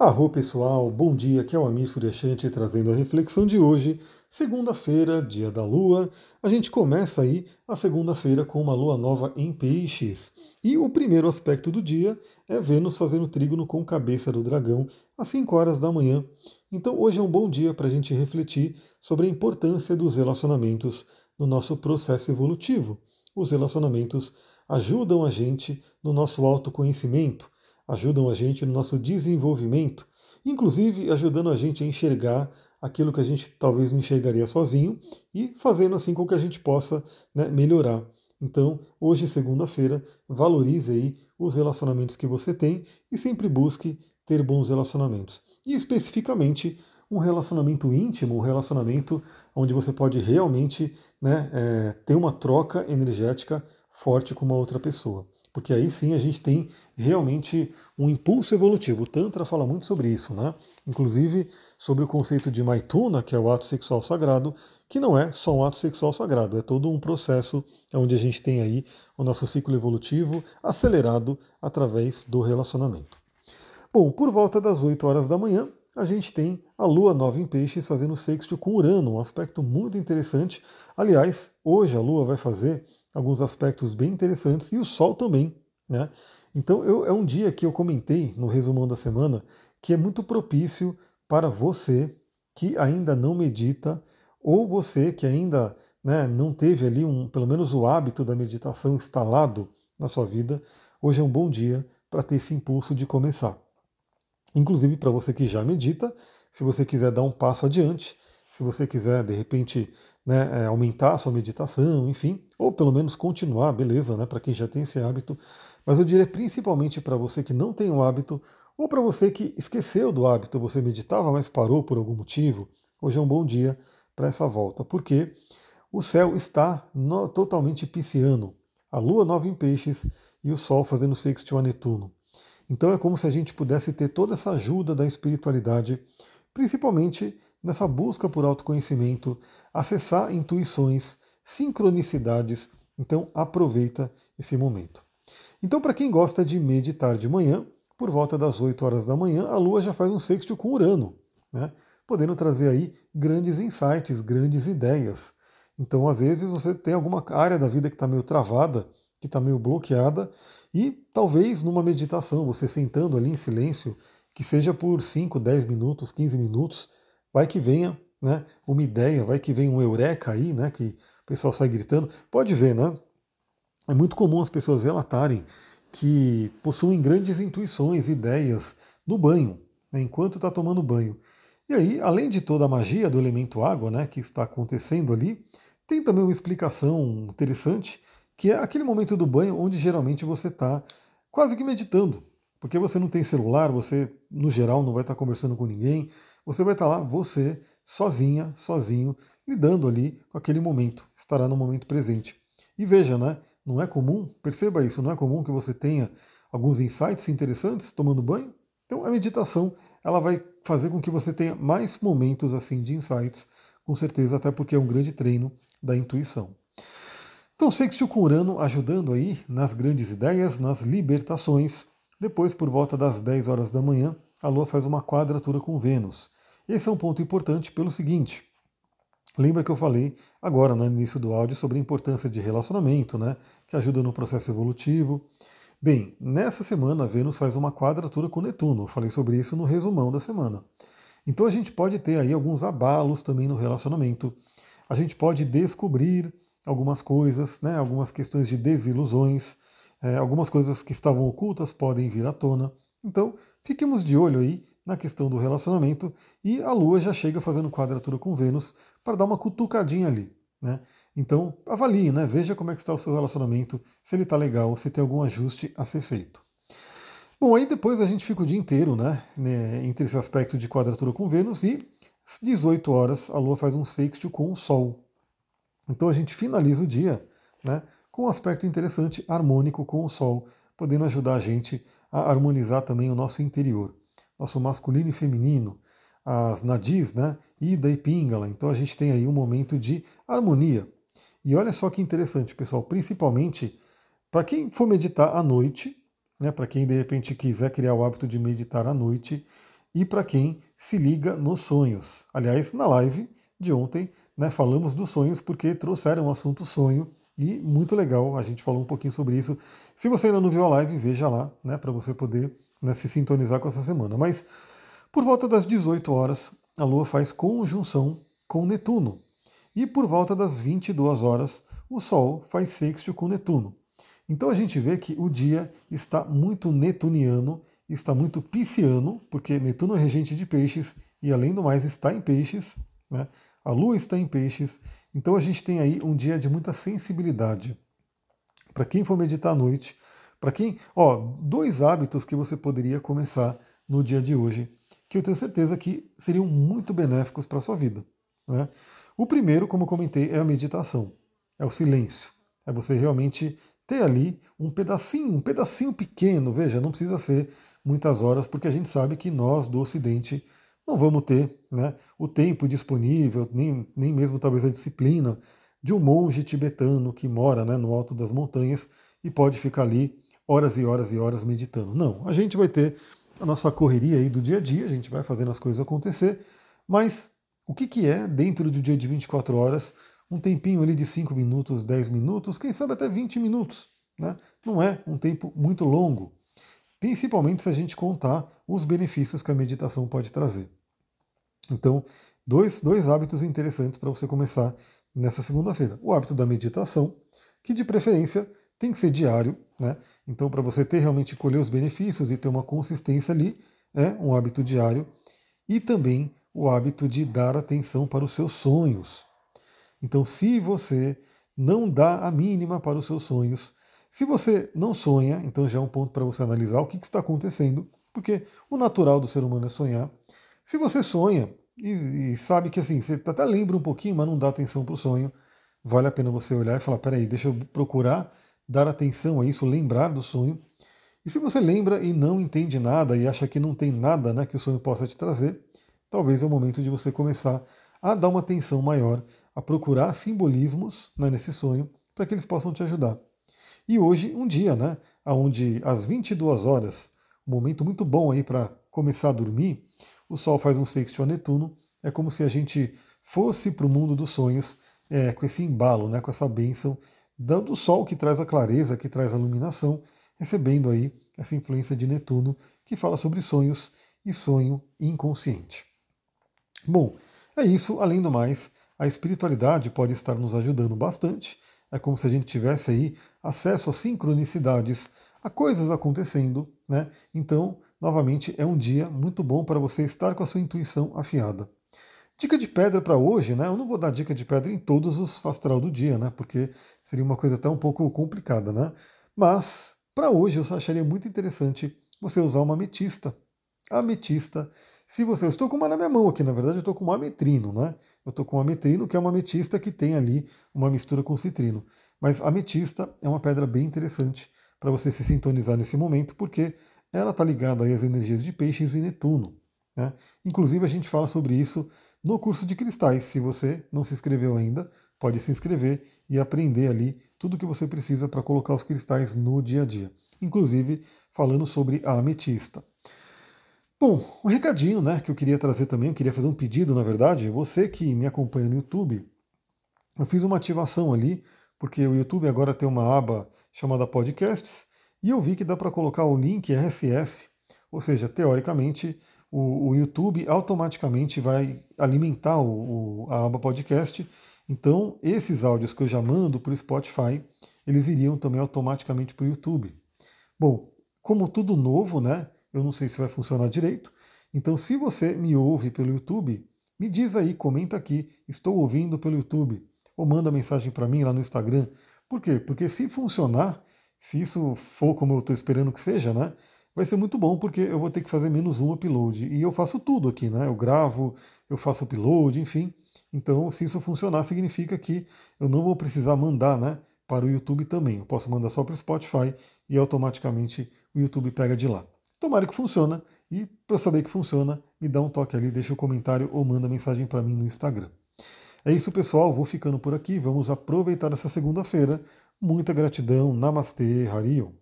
Arro pessoal, bom dia, aqui é o Amir Suryashanti trazendo a reflexão de hoje, segunda-feira, dia da lua. A gente começa aí a segunda-feira com uma lua nova em peixes. E o primeiro aspecto do dia é Vênus fazendo trígono com cabeça do dragão às 5 horas da manhã. Então hoje é um bom dia para a gente refletir sobre a importância dos relacionamentos no nosso processo evolutivo. Os relacionamentos ajudam a gente no nosso autoconhecimento ajudam a gente no nosso desenvolvimento, inclusive ajudando a gente a enxergar aquilo que a gente talvez não enxergaria sozinho e fazendo assim com que a gente possa né, melhorar. Então, hoje, segunda-feira, valorize aí os relacionamentos que você tem e sempre busque ter bons relacionamentos. E especificamente um relacionamento íntimo, um relacionamento onde você pode realmente né, é, ter uma troca energética forte com uma outra pessoa porque aí sim a gente tem realmente um impulso evolutivo. O Tantra fala muito sobre isso, né? Inclusive sobre o conceito de Maituna, que é o ato sexual sagrado, que não é só um ato sexual sagrado, é todo um processo onde a gente tem aí o nosso ciclo evolutivo acelerado através do relacionamento. Bom, por volta das 8 horas da manhã, a gente tem a Lua nova em Peixes fazendo sexto com Urano, um aspecto muito interessante. Aliás, hoje a Lua vai fazer alguns aspectos bem interessantes, e o Sol também. Né? Então eu, é um dia que eu comentei no resumão da semana que é muito propício para você que ainda não medita, ou você que ainda né, não teve ali um, pelo menos o hábito da meditação instalado na sua vida, hoje é um bom dia para ter esse impulso de começar. Inclusive para você que já medita, se você quiser dar um passo adiante, se você quiser de repente né, é, aumentar a sua meditação, enfim, ou pelo menos continuar, beleza, né, para quem já tem esse hábito. Mas eu diria principalmente para você que não tem o hábito, ou para você que esqueceu do hábito, você meditava, mas parou por algum motivo, hoje é um bom dia para essa volta, porque o céu está no, totalmente pisciano, a lua nova em peixes e o sol fazendo sextil a Netuno. Então é como se a gente pudesse ter toda essa ajuda da espiritualidade, principalmente nessa busca por autoconhecimento, acessar intuições, sincronicidades. Então aproveita esse momento. Então, para quem gosta de meditar de manhã, por volta das 8 horas da manhã, a Lua já faz um sexto com Urano, né? podendo trazer aí grandes insights, grandes ideias. Então, às vezes, você tem alguma área da vida que está meio travada, que está meio bloqueada, e talvez numa meditação, você sentando ali em silêncio, que seja por 5, 10 minutos, 15 minutos, vai que venha né, uma ideia, vai que venha um eureka aí, né, que o pessoal sai gritando. Pode ver, né? É muito comum as pessoas relatarem que possuem grandes intuições, ideias no banho, né, enquanto está tomando banho. E aí, além de toda a magia do elemento água, né, que está acontecendo ali, tem também uma explicação interessante, que é aquele momento do banho onde geralmente você está quase que meditando, porque você não tem celular, você no geral não vai estar tá conversando com ninguém, você vai estar lá, você, sozinha, sozinho, lidando ali com aquele momento, estará no momento presente. E veja, né? Não é comum, perceba isso, não é comum que você tenha alguns insights interessantes tomando banho? Então a meditação, ela vai fazer com que você tenha mais momentos assim de insights, com certeza, até porque é um grande treino da intuição. Então, sextil com Urano ajudando aí nas grandes ideias, nas libertações. Depois, por volta das 10 horas da manhã, a Lua faz uma quadratura com Vênus. Esse é um ponto importante pelo seguinte. Lembra que eu falei agora né, no início do áudio sobre a importância de relacionamento, né, que ajuda no processo evolutivo. Bem, nessa semana Vênus faz uma quadratura com Netuno. Eu falei sobre isso no resumão da semana. Então a gente pode ter aí alguns abalos também no relacionamento. A gente pode descobrir algumas coisas, né, algumas questões de desilusões, é, algumas coisas que estavam ocultas podem vir à tona. Então, fiquemos de olho aí na questão do relacionamento e a Lua já chega fazendo quadratura com Vênus para dar uma cutucadinha ali. Né? Então avalie, né? veja como é que está o seu relacionamento, se ele está legal, se tem algum ajuste a ser feito. Bom, aí depois a gente fica o dia inteiro né, né entre esse aspecto de quadratura com Vênus e 18 horas a Lua faz um sexto com o Sol. Então a gente finaliza o dia né, com um aspecto interessante, harmônico com o Sol, podendo ajudar a gente a harmonizar também o nosso interior nosso masculino e feminino, as nadis, né? Ida e Pingala. Então a gente tem aí um momento de harmonia. E olha só que interessante, pessoal, principalmente para quem for meditar à noite, né, para quem de repente quiser criar o hábito de meditar à noite, e para quem se liga nos sonhos. Aliás, na live de ontem, né, falamos dos sonhos porque trouxeram o assunto sonho e muito legal, a gente falou um pouquinho sobre isso. Se você ainda não viu a live, veja lá, né, para você poder né, se sintonizar com essa semana. Mas por volta das 18 horas, a Lua faz conjunção com Netuno. E por volta das 22 horas, o Sol faz sexto com Netuno. Então a gente vê que o dia está muito netuniano, está muito pisciano, porque Netuno é regente de peixes e além do mais está em peixes, né? a Lua está em peixes, então a gente tem aí um dia de muita sensibilidade. Para quem for meditar à noite, para quem, ó, dois hábitos que você poderia começar no dia de hoje, que eu tenho certeza que seriam muito benéficos para a sua vida. Né? O primeiro, como comentei, é a meditação, é o silêncio, é você realmente ter ali um pedacinho, um pedacinho pequeno, veja, não precisa ser muitas horas, porque a gente sabe que nós do Ocidente não vamos ter né, o tempo disponível, nem, nem mesmo talvez a disciplina de um monge tibetano que mora né, no alto das montanhas e pode ficar ali horas e horas e horas meditando. Não, a gente vai ter a nossa correria aí do dia a dia, a gente vai fazendo as coisas acontecer, mas o que, que é, dentro do dia de 24 horas, um tempinho ali de 5 minutos, 10 minutos, quem sabe até 20 minutos. Né? Não é um tempo muito longo, principalmente se a gente contar os benefícios que a meditação pode trazer. Então, dois, dois hábitos interessantes para você começar nessa segunda-feira. O hábito da meditação, que de preferência tem que ser diário, né? Então, para você ter realmente colher os benefícios e ter uma consistência ali, é um hábito diário. E também o hábito de dar atenção para os seus sonhos. Então, se você não dá a mínima para os seus sonhos, se você não sonha, então já é um ponto para você analisar o que, que, está acontecendo, porque o natural do ser humano é sonhar. Se você sonha e, e sabe que assim, você até lembra um pouquinho, mas não dá atenção para o sonho, vale a pena você olhar e falar: peraí, deixa eu procurar dar atenção a isso, lembrar do sonho. E se você lembra e não entende nada e acha que não tem nada né, que o sonho possa te trazer, talvez é o momento de você começar a dar uma atenção maior a procurar simbolismos né, nesse sonho para que eles possam te ajudar. E hoje, um dia, né, onde às 22 horas, um momento muito bom aí para começar a dormir, o Sol faz um sexto a Netuno, é como se a gente fosse para o mundo dos sonhos é, com esse embalo, né, com essa bênção do Sol que traz a clareza, que traz a iluminação, recebendo aí essa influência de Netuno, que fala sobre sonhos e sonho inconsciente. Bom, é isso. Além do mais, a espiritualidade pode estar nos ajudando bastante. É como se a gente tivesse aí acesso a sincronicidades, a coisas acontecendo, né? Então, novamente, é um dia muito bom para você estar com a sua intuição afiada. Dica de pedra para hoje, né? Eu não vou dar dica de pedra em todos os astral do dia, né? Porque seria uma coisa até um pouco complicada, né? Mas para hoje eu acharia muito interessante você usar uma ametista. Ametista, se você. Eu estou com uma na minha mão aqui, na verdade eu estou com um ametrino, né? Eu estou com um ametrino, que é uma ametista que tem ali uma mistura com citrino. Mas ametista é uma pedra bem interessante para você se sintonizar nesse momento, porque ela está ligada aí às energias de peixes e Netuno. Né? Inclusive a gente fala sobre isso no curso de cristais. Se você não se inscreveu ainda, pode se inscrever e aprender ali tudo o que você precisa para colocar os cristais no dia a dia. Inclusive falando sobre a ametista. Bom, um recadinho né, que eu queria trazer também, eu queria fazer um pedido, na verdade. Você que me acompanha no YouTube, eu fiz uma ativação ali, porque o YouTube agora tem uma aba chamada Podcasts, e eu vi que dá para colocar o link RSS, ou seja, teoricamente, o, o YouTube automaticamente vai alimentar o, o, a aba podcast. Então, esses áudios que eu já mando para o Spotify, eles iriam também automaticamente para o YouTube. Bom, como tudo novo, né? Eu não sei se vai funcionar direito. Então, se você me ouve pelo YouTube, me diz aí, comenta aqui, estou ouvindo pelo YouTube, ou manda mensagem para mim lá no Instagram. Por quê? Porque se funcionar, se isso for como eu estou esperando que seja, né? Vai ser muito bom porque eu vou ter que fazer menos um upload. E eu faço tudo aqui, né? Eu gravo, eu faço upload, enfim. Então, se isso funcionar, significa que eu não vou precisar mandar, né? Para o YouTube também. Eu posso mandar só para o Spotify e automaticamente o YouTube pega de lá. Tomara que funcione. E para eu saber que funciona, me dá um toque ali, deixa um comentário ou manda mensagem para mim no Instagram. É isso, pessoal. Vou ficando por aqui. Vamos aproveitar essa segunda-feira. Muita gratidão. Namastê, Harion.